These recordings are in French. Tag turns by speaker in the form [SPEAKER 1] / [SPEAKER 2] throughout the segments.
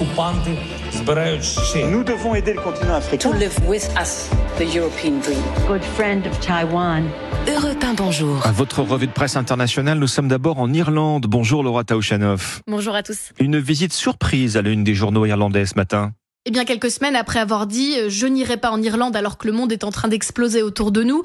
[SPEAKER 1] окупанти збирають ще.
[SPEAKER 2] Nous devons aider le continent africain.
[SPEAKER 3] to live with us the European dream.
[SPEAKER 4] good friend of Taiwan.
[SPEAKER 5] Europe 1, bonjour.
[SPEAKER 6] À votre revue de presse internationale, nous sommes d'abord en Irlande. Bonjour Laura Taouchanoff.
[SPEAKER 7] Bonjour à tous.
[SPEAKER 6] Une visite surprise à l'une des journaux irlandais ce matin.
[SPEAKER 7] Eh bien, quelques semaines après avoir dit euh, je n'irai pas en Irlande alors que le monde est en train d'exploser autour de nous,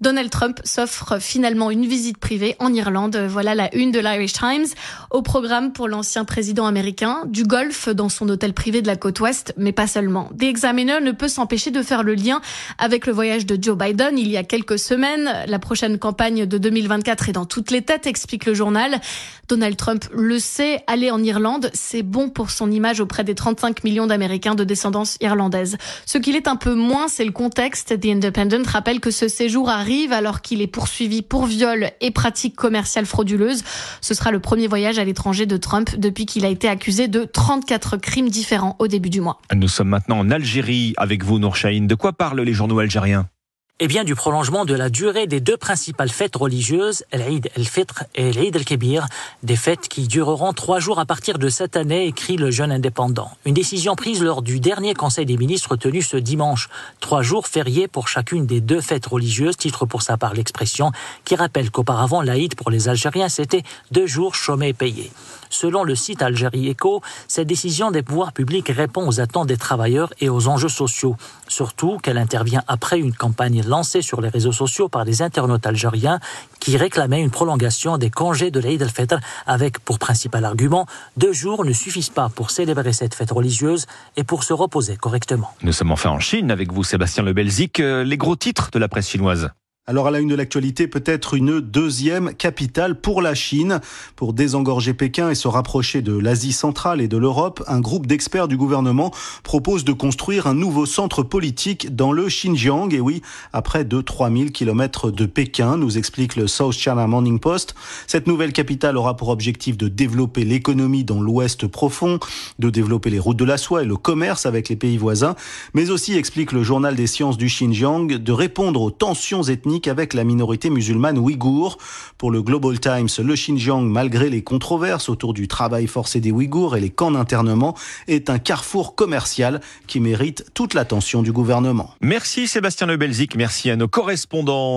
[SPEAKER 7] Donald Trump s'offre finalement une visite privée en Irlande. Voilà la une de l'Irish Times. Au programme pour l'ancien président américain, du golf dans son hôtel privé de la côte ouest, mais pas seulement. The Examiner ne peut s'empêcher de faire le lien avec le voyage de Joe Biden il y a quelques semaines. La prochaine campagne de 2024 est dans toutes les têtes, explique le journal. Donald Trump le sait, aller en Irlande, c'est bon pour son image auprès des 35 millions d'Américains de descendance irlandaise. Ce qu'il est un peu moins, c'est le contexte. The Independent rappelle que ce séjour alors qu'il est poursuivi pour viol et pratiques commerciales frauduleuses. Ce sera le premier voyage à l'étranger de Trump depuis qu'il a été accusé de 34 crimes différents au début du mois.
[SPEAKER 6] Nous sommes maintenant en Algérie avec vous, Nour Chahine. De quoi parlent les journaux algériens?
[SPEAKER 8] Eh bien, du prolongement de la durée des deux principales fêtes religieuses, l'Eid el-Fitr et l'Eid el-Kébir, des fêtes qui dureront trois jours à partir de cette année, écrit le jeune indépendant. Une décision prise lors du dernier Conseil des ministres tenu ce dimanche. Trois jours fériés pour chacune des deux fêtes religieuses, titre pour sa part l'expression, qui rappelle qu'auparavant l'Aïd pour les Algériens, c'était deux jours chômés payés. Selon le site Algérie Echo, cette décision des pouvoirs publics répond aux attentes des travailleurs et aux enjeux sociaux. Surtout qu'elle intervient après une campagne lancée sur les réseaux sociaux par des internautes algériens qui réclamaient une prolongation des congés de l'Eid al-Fitr avec pour principal argument deux jours ne suffisent pas pour célébrer cette fête religieuse et pour se reposer correctement.
[SPEAKER 6] Nous sommes enfin en Chine avec vous, Sébastien Le Belzic. Euh, Les gros titres de la presse chinoise.
[SPEAKER 9] Alors à la une de l'actualité, peut-être une deuxième capitale pour la Chine. Pour désengorger Pékin et se rapprocher de l'Asie centrale et de l'Europe, un groupe d'experts du gouvernement propose de construire un nouveau centre politique dans le Xinjiang. Et oui, à près de 3000 km de Pékin, nous explique le South China Morning Post. Cette nouvelle capitale aura pour objectif de développer l'économie dans l'ouest profond, de développer les routes de la soie et le commerce avec les pays voisins, mais aussi, explique le journal des sciences du Xinjiang, de répondre aux tensions ethniques avec la minorité musulmane ouïghour. Pour le Global Times, le Xinjiang, malgré les controverses autour du travail forcé des Ouïghours et les camps d'internement, est un carrefour commercial qui mérite toute l'attention du gouvernement.
[SPEAKER 6] Merci Sébastien Le Belzic, merci à nos correspondants.